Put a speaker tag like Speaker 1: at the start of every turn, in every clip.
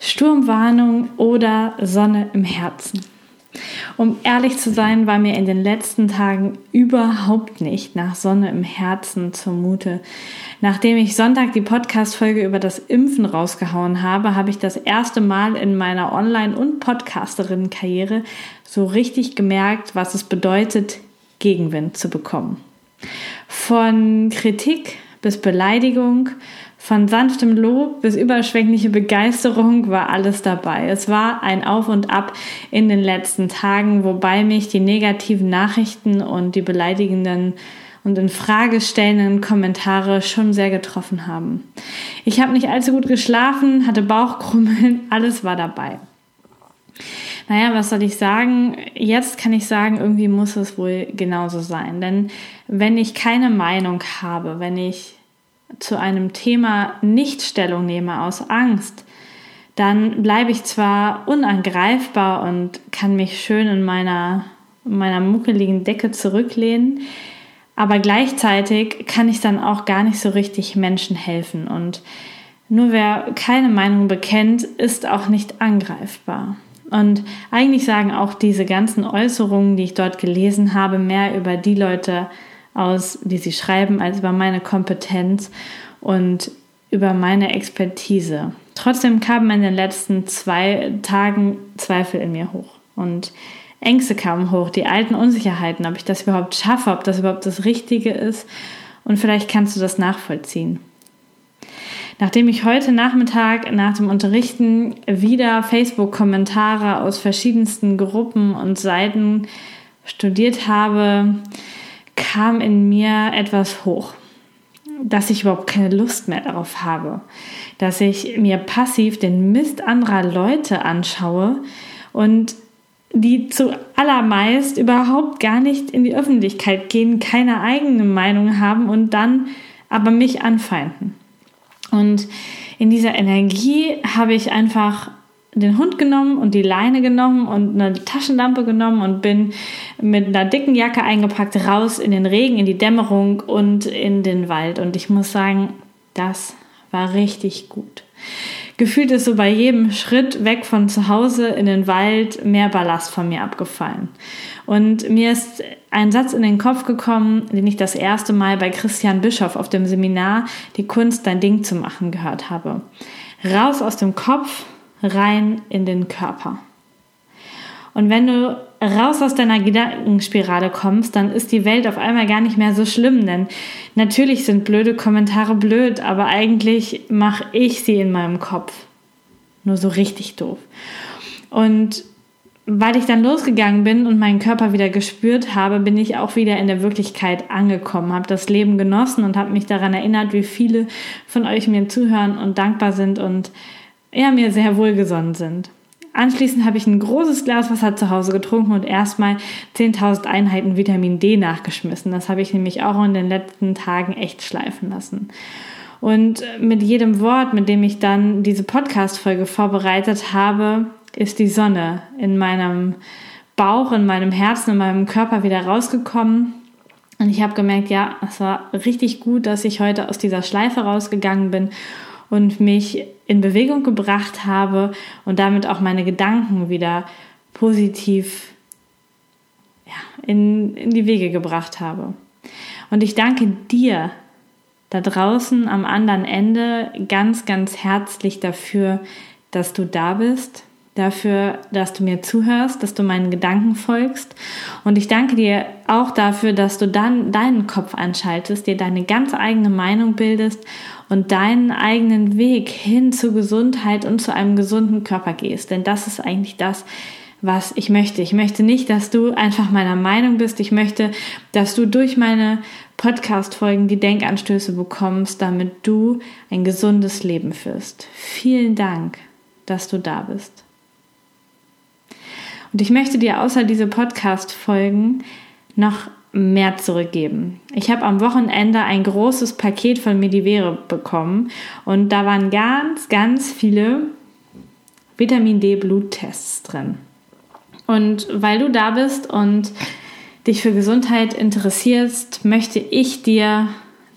Speaker 1: Sturmwarnung oder Sonne im Herzen. Um ehrlich zu sein, war mir in den letzten Tagen überhaupt nicht nach Sonne im Herzen zumute. Nachdem ich Sonntag die Podcast-Folge über das Impfen rausgehauen habe, habe ich das erste Mal in meiner Online- und Podcasterinnen-Karriere so richtig gemerkt, was es bedeutet, Gegenwind zu bekommen. Von Kritik bis Beleidigung, von sanftem Lob bis überschwängliche Begeisterung war alles dabei. Es war ein Auf und Ab in den letzten Tagen, wobei mich die negativen Nachrichten und die beleidigenden und in Frage stellenden Kommentare schon sehr getroffen haben. Ich habe nicht allzu gut geschlafen, hatte Bauchkrummeln, alles war dabei. Naja, was soll ich sagen? Jetzt kann ich sagen, irgendwie muss es wohl genauso sein. Denn wenn ich keine Meinung habe, wenn ich zu einem Thema nicht Stellung nehme aus Angst, dann bleibe ich zwar unangreifbar und kann mich schön in meiner, in meiner muckeligen Decke zurücklehnen, aber gleichzeitig kann ich dann auch gar nicht so richtig Menschen helfen. Und nur wer keine Meinung bekennt, ist auch nicht angreifbar. Und eigentlich sagen auch diese ganzen Äußerungen, die ich dort gelesen habe, mehr über die Leute aus, die sie schreiben, als über meine Kompetenz und über meine Expertise. Trotzdem kamen in den letzten zwei Tagen Zweifel in mir hoch und Ängste kamen hoch, die alten Unsicherheiten, ob ich das überhaupt schaffe, ob das überhaupt das Richtige ist. Und vielleicht kannst du das nachvollziehen. Nachdem ich heute Nachmittag nach dem Unterrichten wieder Facebook-Kommentare aus verschiedensten Gruppen und Seiten studiert habe, kam in mir etwas hoch, dass ich überhaupt keine Lust mehr darauf habe, dass ich mir passiv den Mist anderer Leute anschaue und die zu allermeist überhaupt gar nicht in die Öffentlichkeit gehen, keine eigene Meinung haben und dann aber mich anfeinden. Und in dieser Energie habe ich einfach den Hund genommen und die Leine genommen und eine Taschenlampe genommen und bin mit einer dicken Jacke eingepackt raus in den Regen, in die Dämmerung und in den Wald. Und ich muss sagen, das war richtig gut. Gefühlt ist so bei jedem Schritt weg von zu Hause in den Wald mehr Ballast von mir abgefallen. Und mir ist ein Satz in den Kopf gekommen, den ich das erste Mal bei Christian Bischoff auf dem Seminar Die Kunst, dein Ding zu machen gehört habe. Raus aus dem Kopf, rein in den Körper. Und wenn du raus aus deiner Gedankenspirale kommst, dann ist die Welt auf einmal gar nicht mehr so schlimm, denn natürlich sind blöde Kommentare blöd, aber eigentlich mache ich sie in meinem Kopf. Nur so richtig doof. Und weil ich dann losgegangen bin und meinen Körper wieder gespürt habe, bin ich auch wieder in der Wirklichkeit angekommen, habe das Leben genossen und habe mich daran erinnert, wie viele von euch mir zuhören und dankbar sind und ja, mir sehr wohlgesonnen sind. Anschließend habe ich ein großes Glas Wasser zu Hause getrunken und erstmal 10.000 Einheiten Vitamin D nachgeschmissen. Das habe ich nämlich auch in den letzten Tagen echt schleifen lassen. Und mit jedem Wort, mit dem ich dann diese Podcast-Folge vorbereitet habe, ist die Sonne in meinem Bauch, in meinem Herzen, in meinem Körper wieder rausgekommen. Und ich habe gemerkt, ja, es war richtig gut, dass ich heute aus dieser Schleife rausgegangen bin und mich in Bewegung gebracht habe und damit auch meine Gedanken wieder positiv ja, in, in die Wege gebracht habe. Und ich danke dir da draußen am anderen Ende ganz, ganz herzlich dafür, dass du da bist, dafür, dass du mir zuhörst, dass du meinen Gedanken folgst. Und ich danke dir auch dafür, dass du dann deinen Kopf anschaltest, dir deine ganz eigene Meinung bildest und deinen eigenen Weg hin zur Gesundheit und zu einem gesunden Körper gehst. Denn das ist eigentlich das, was ich möchte. Ich möchte nicht, dass du einfach meiner Meinung bist. Ich möchte, dass du durch meine Podcast-Folgen die Denkanstöße bekommst, damit du ein gesundes Leben führst. Vielen Dank, dass du da bist. Und ich möchte dir außer diese Podcast-Folgen noch mehr zurückgeben. Ich habe am Wochenende ein großes Paket von Medivere bekommen und da waren ganz, ganz viele Vitamin D Bluttests drin. Und weil du da bist und dich für Gesundheit interessierst, möchte ich dir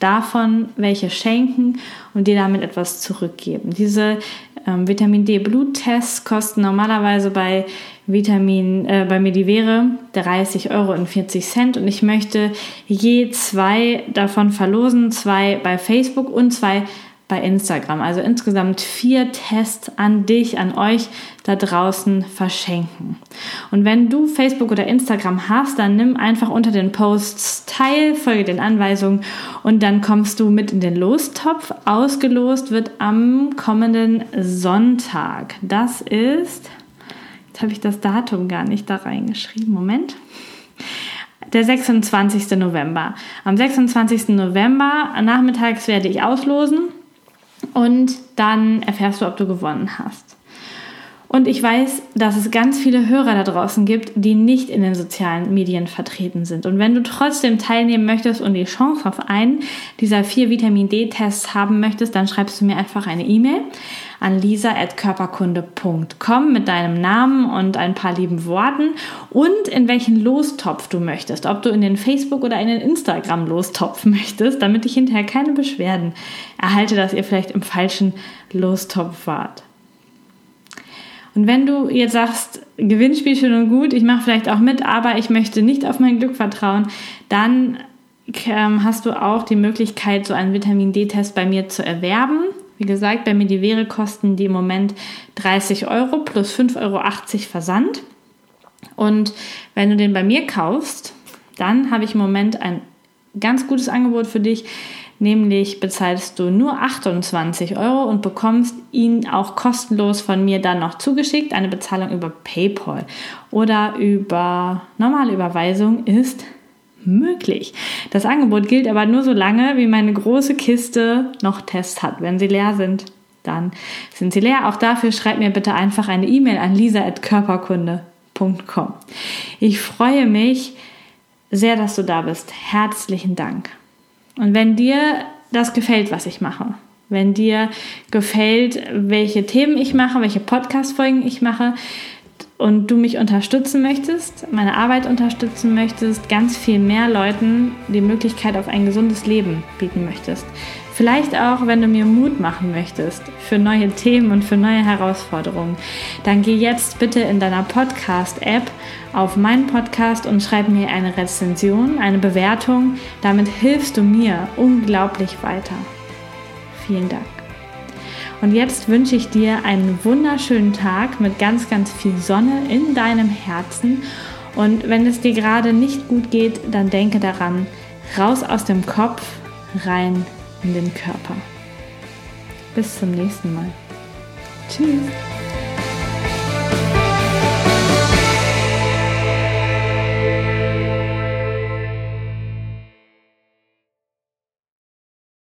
Speaker 1: davon welche schenken und dir damit etwas zurückgeben. Diese ähm, Vitamin D Bluttests kosten normalerweise bei Vitamin äh, bei Medivere 30 Euro und 40 Cent und ich möchte je zwei davon verlosen, zwei bei Facebook und zwei bei Instagram. Also insgesamt vier Tests an dich, an euch da draußen verschenken. Und wenn du Facebook oder Instagram hast, dann nimm einfach unter den Posts teil, folge den Anweisungen und dann kommst du mit in den Lostopf. Ausgelost wird am kommenden Sonntag. Das ist, jetzt habe ich das Datum gar nicht da reingeschrieben. Moment der 26. November. Am 26. November nachmittags werde ich auslosen und dann erfährst du, ob du gewonnen hast. Und ich weiß, dass es ganz viele Hörer da draußen gibt, die nicht in den sozialen Medien vertreten sind. Und wenn du trotzdem teilnehmen möchtest und die Chance auf einen dieser vier Vitamin D-Tests haben möchtest, dann schreibst du mir einfach eine E-Mail an lisa.körperkunde.com mit deinem Namen und ein paar lieben Worten und in welchen Lostopf du möchtest. Ob du in den Facebook- oder in den Instagram-Lostopf möchtest, damit ich hinterher keine Beschwerden erhalte, dass ihr vielleicht im falschen Lostopf wart. Und wenn du jetzt sagst, Gewinnspiel schön und gut, ich mache vielleicht auch mit, aber ich möchte nicht auf mein Glück vertrauen, dann ähm, hast du auch die Möglichkeit, so einen Vitamin D-Test bei mir zu erwerben. Wie gesagt, bei Medivere kosten die im Moment 30 Euro plus 5,80 Euro Versand. Und wenn du den bei mir kaufst, dann habe ich im Moment ein ganz gutes Angebot für dich. Nämlich bezahlst du nur 28 Euro und bekommst ihn auch kostenlos von mir dann noch zugeschickt. Eine Bezahlung über PayPal oder über normale Überweisung ist möglich. Das Angebot gilt aber nur so lange, wie meine große Kiste noch Tests hat. Wenn sie leer sind, dann sind sie leer. Auch dafür schreib mir bitte einfach eine E-Mail an lisa.körperkunde.com. Ich freue mich sehr, dass du da bist. Herzlichen Dank. Und wenn dir das gefällt, was ich mache, wenn dir gefällt, welche Themen ich mache, welche Podcast-Folgen ich mache und du mich unterstützen möchtest, meine Arbeit unterstützen möchtest, ganz viel mehr Leuten die Möglichkeit auf ein gesundes Leben bieten möchtest, Vielleicht auch, wenn du mir Mut machen möchtest für neue Themen und für neue Herausforderungen, dann geh jetzt bitte in deiner Podcast-App auf meinen Podcast und schreib mir eine Rezension, eine Bewertung. Damit hilfst du mir unglaublich weiter. Vielen Dank. Und jetzt wünsche ich dir einen wunderschönen Tag mit ganz, ganz viel Sonne in deinem Herzen. Und wenn es dir gerade nicht gut geht, dann denke daran, raus aus dem Kopf, rein in den Körper. Bis zum nächsten Mal. Tschüss.